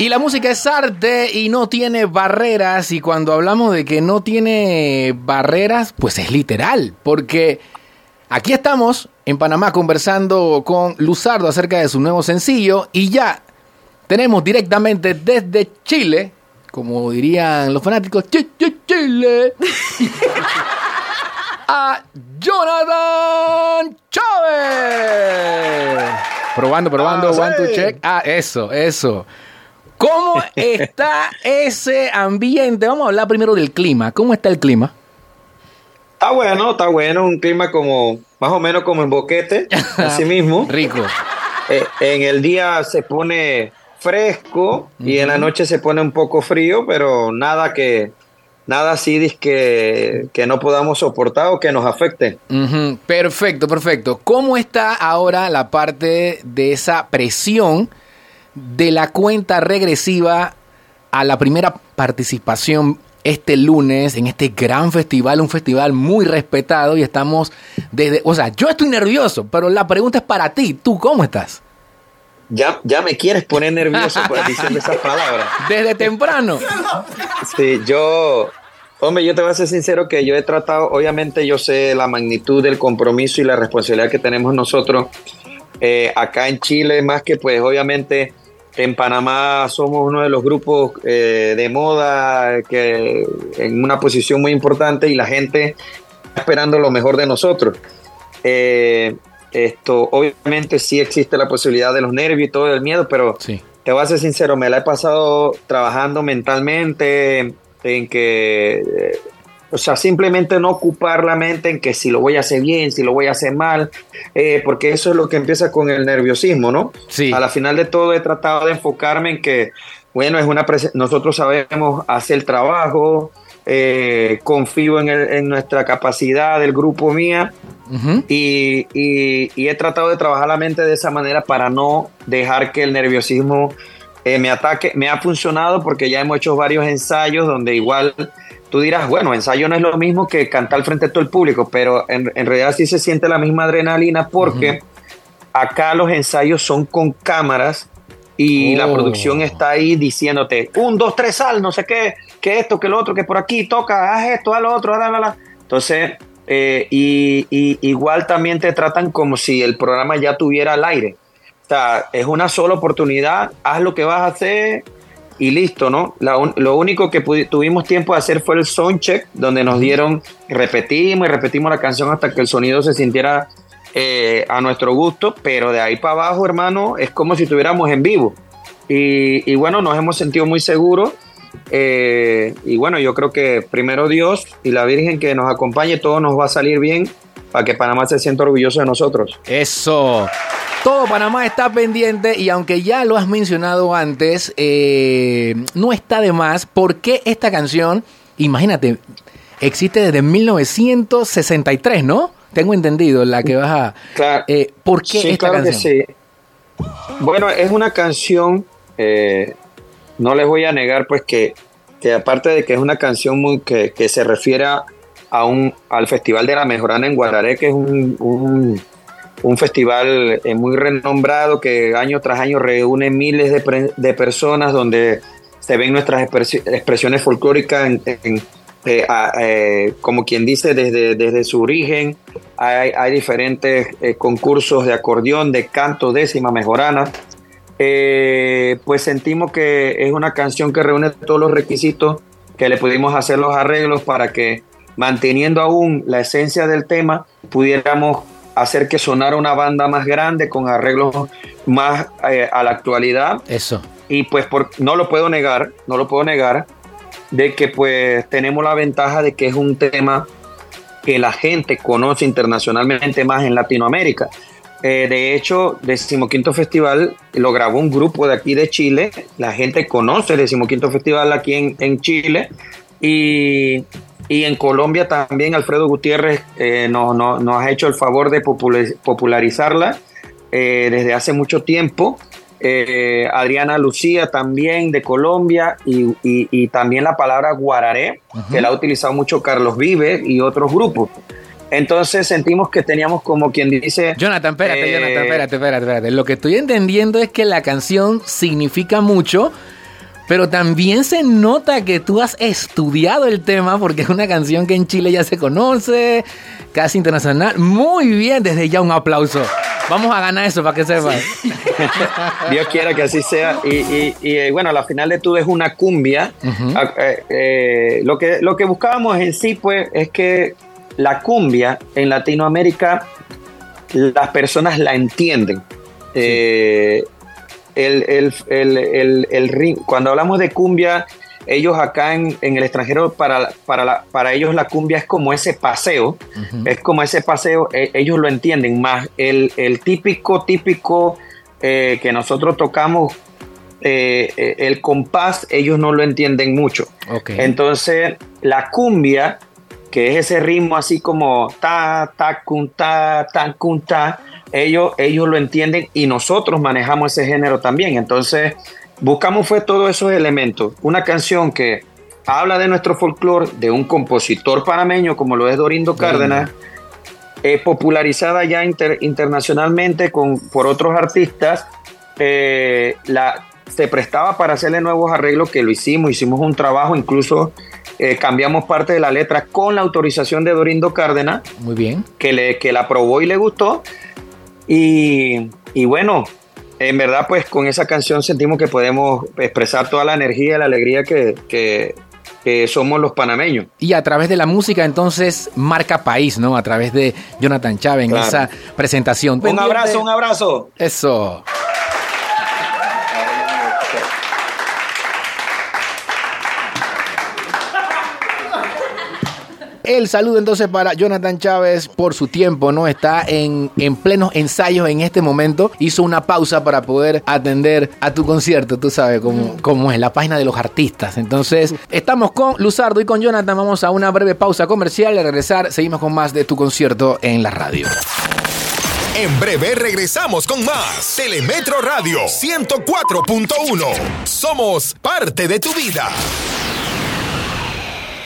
Y la música es arte y no tiene barreras. Y cuando hablamos de que no tiene barreras, pues es literal. Porque aquí estamos en Panamá conversando con Luzardo acerca de su nuevo sencillo. Y ya tenemos directamente desde Chile, como dirían los fanáticos, Chile, a Jonathan Chávez. Probando, probando, Ah, one check. Ah, eso, eso. ¿Cómo está ese ambiente? Vamos a hablar primero del clima. ¿Cómo está el clima? Está bueno, está bueno, un clima como más o menos como en Boquete, así mismo. Rico. Eh, en el día se pone fresco y en la noche se pone un poco frío, pero nada que nada así que, que no podamos soportar o que nos afecte. Perfecto, perfecto. ¿Cómo está ahora la parte de esa presión de la cuenta regresiva a la primera participación este lunes en este gran festival, un festival muy respetado y estamos desde, o sea, yo estoy nervioso, pero la pregunta es para ti, ¿tú cómo estás? Ya, ya me quieres poner nervioso por diciendo esas palabras. Desde temprano. Sí, yo, hombre, yo te voy a ser sincero que yo he tratado, obviamente yo sé la magnitud del compromiso y la responsabilidad que tenemos nosotros eh, acá en Chile, más que pues obviamente en Panamá somos uno de los grupos eh, de moda que en una posición muy importante y la gente está esperando lo mejor de nosotros. Eh, esto, obviamente sí existe la posibilidad de los nervios y todo el miedo, pero Sí. te voy a ser sincero, me la he pasado trabajando mentalmente en que, eh, o sea, simplemente no ocupar la mente en que si lo voy a hacer bien, si lo voy a hacer mal, eh, porque eso es lo que empieza con el nerviosismo, ¿no? Sí. A la final de todo he tratado de enfocarme en que, bueno, es una nosotros sabemos hacer el trabajo, eh, confío en, el- en nuestra capacidad del grupo mía Ujú. y, y- y he tratado de trabajar la mente de esa manera para no dejar que el nerviosismo eh, me ataque. Me ha funcionado porque ya hemos hecho varios ensayos donde igual tú dirás, bueno, ensayo no es lo mismo que cantar frente a todo el público, pero en, en realidad sí se siente la misma adrenalina porque acá los ensayos son con cámaras y la Oh. producción está ahí diciéndote, un, dos, tres, sal, no sé qué, que esto, que lo otro, que por aquí, toca, haz esto, haz lo otro, la, la, la. Entonces, eh, y, y igual también te tratan como si el programa ya tuviera al aire. O sea, es una sola oportunidad, haz lo que vas a hacer y listo, ¿no? Lo único que tuvimos tiempo de hacer fue el sound check, donde nos dieron, repetimos y repetimos la canción hasta que el sonido se sintiera eh, a nuestro gusto, pero de ahí para abajo, hermano, es como si estuviéramos en vivo. Y, y bueno, nos hemos sentido muy seguros. eh, y bueno, yo creo que primero Dios y la Virgen que nos acompañe, todo nos va a salir bien para que Panamá se sienta orgulloso de nosotros. Eso. Todo Panamá está pendiente y aunque ya lo has mencionado antes, eh, no está de más. ¿Por qué esta canción, imagínate, existe desde 1963, ¿no? Tengo entendido la que vas a... Claro. Eh, ¿Por qué Sí, esta claro canción? que sí. Bueno, es una canción, eh, no les voy a negar, pues que, que aparte de que es una canción muy que, que se refiere a, a un, al Festival de la Mejorana en Guararé, que es un, un, festival eh, muy renombrado que año tras año reúne miles de, de personas donde se ven nuestras expresi- expresiones folclóricas eh, eh, como quien dice, desde, desde su origen. Hay, diferentes concursos de acordeón, de canto, décima, mejorana. Pues sentimos que es una canción que reúne todos los requisitos, que le pudimos hacer los arreglos para que, manteniendo aún la esencia del tema, pudiéramos hacer que sonara una banda más grande con arreglos más eh, a la actualidad Eso. y pues por, no lo puedo negar, no lo puedo negar, de que pues tenemos la ventaja de que es un tema que la gente conoce internacionalmente más en Latinoamérica. Eh, de hecho, Decimoquinto Festival lo grabó un grupo de aquí de Chile. La gente conoce el Decimoquinto Festival aquí en, en Chile. Y, y en Colombia también Alfredo Gutiérrez eh, nos, nos- nos ha hecho el favor de popula- popularizarla eh, desde hace mucho tiempo. Eh, Adriana Lucía también de Colombia y, y- y también la palabra guararé, que la ha utilizado mucho Carlos Vive y otros grupos. Entonces sentimos que teníamos como quien dice... Jonathan, espérate, eh, Jonathan, espérate, espérate, espérate. Lo que estoy entendiendo es que la canción significa mucho pero también se nota que tú has estudiado el tema porque es una canción que en Chile ya se conoce, casi internacional. Muy bien, desde ya un aplauso. Vamos a ganar eso para que sepan. Dios quiera que así sea. Y, eh, bueno, la final de todo es una cumbia. Ah, eh, eh, lo, que, lo que buscábamos en sí, pues, es que la cumbia en Latinoamérica, las personas la entienden. El, cuando hablamos de cumbia, ellos acá en, el extranjero, para, para, para, ellos la cumbia es como ese paseo, es como ese paseo, e, ellos lo entienden más. El, típico, típico eh, que nosotros tocamos, eh, eh, el compás, ellos no lo entienden mucho. Entonces, la cumbia, que es ese ritmo así como ta, ta, kun, ta, ta, kun, ta, ellos, ellos lo entienden y nosotros manejamos ese género también. Entonces, buscamos fue todos esos elementos. Una canción que habla de nuestro folclore, de un compositor panameño como lo es Dorindo Cárdenas, popularizada ya internacionalmente con, por otros artistas. Eh, la, se prestaba para hacerle nuevos arreglos que lo hicimos, hicimos un trabajo, incluso eh, cambiamos parte de la letra con la autorización de Dorindo Cárdenas. Muy bien. Que, le, que la aprobó y le gustó. Y, y bueno, en verdad, pues con esa canción sentimos que podemos expresar toda la energía y la alegría que, somos los panameños. Y a través de la música, entonces, marca país, ¿no? A través de Jonathan Chávez en esa presentación. Un abrazo, un abrazo. Eso. El saludo entonces para Jonathan Chávez por su tiempo, ¿no? Está en, en plenos ensayos en este momento. Hizo una pausa para poder atender a tu concierto, tú sabes cómo, cómo es, la página de los artistas. Entonces, estamos con Luzardo y con Jonathan. Vamos a una breve pausa comercial. Al regresar, seguimos con más de tu concierto en la radio. En breve regresamos con más Telemetro Radio 104.1. Somos parte de tu vida.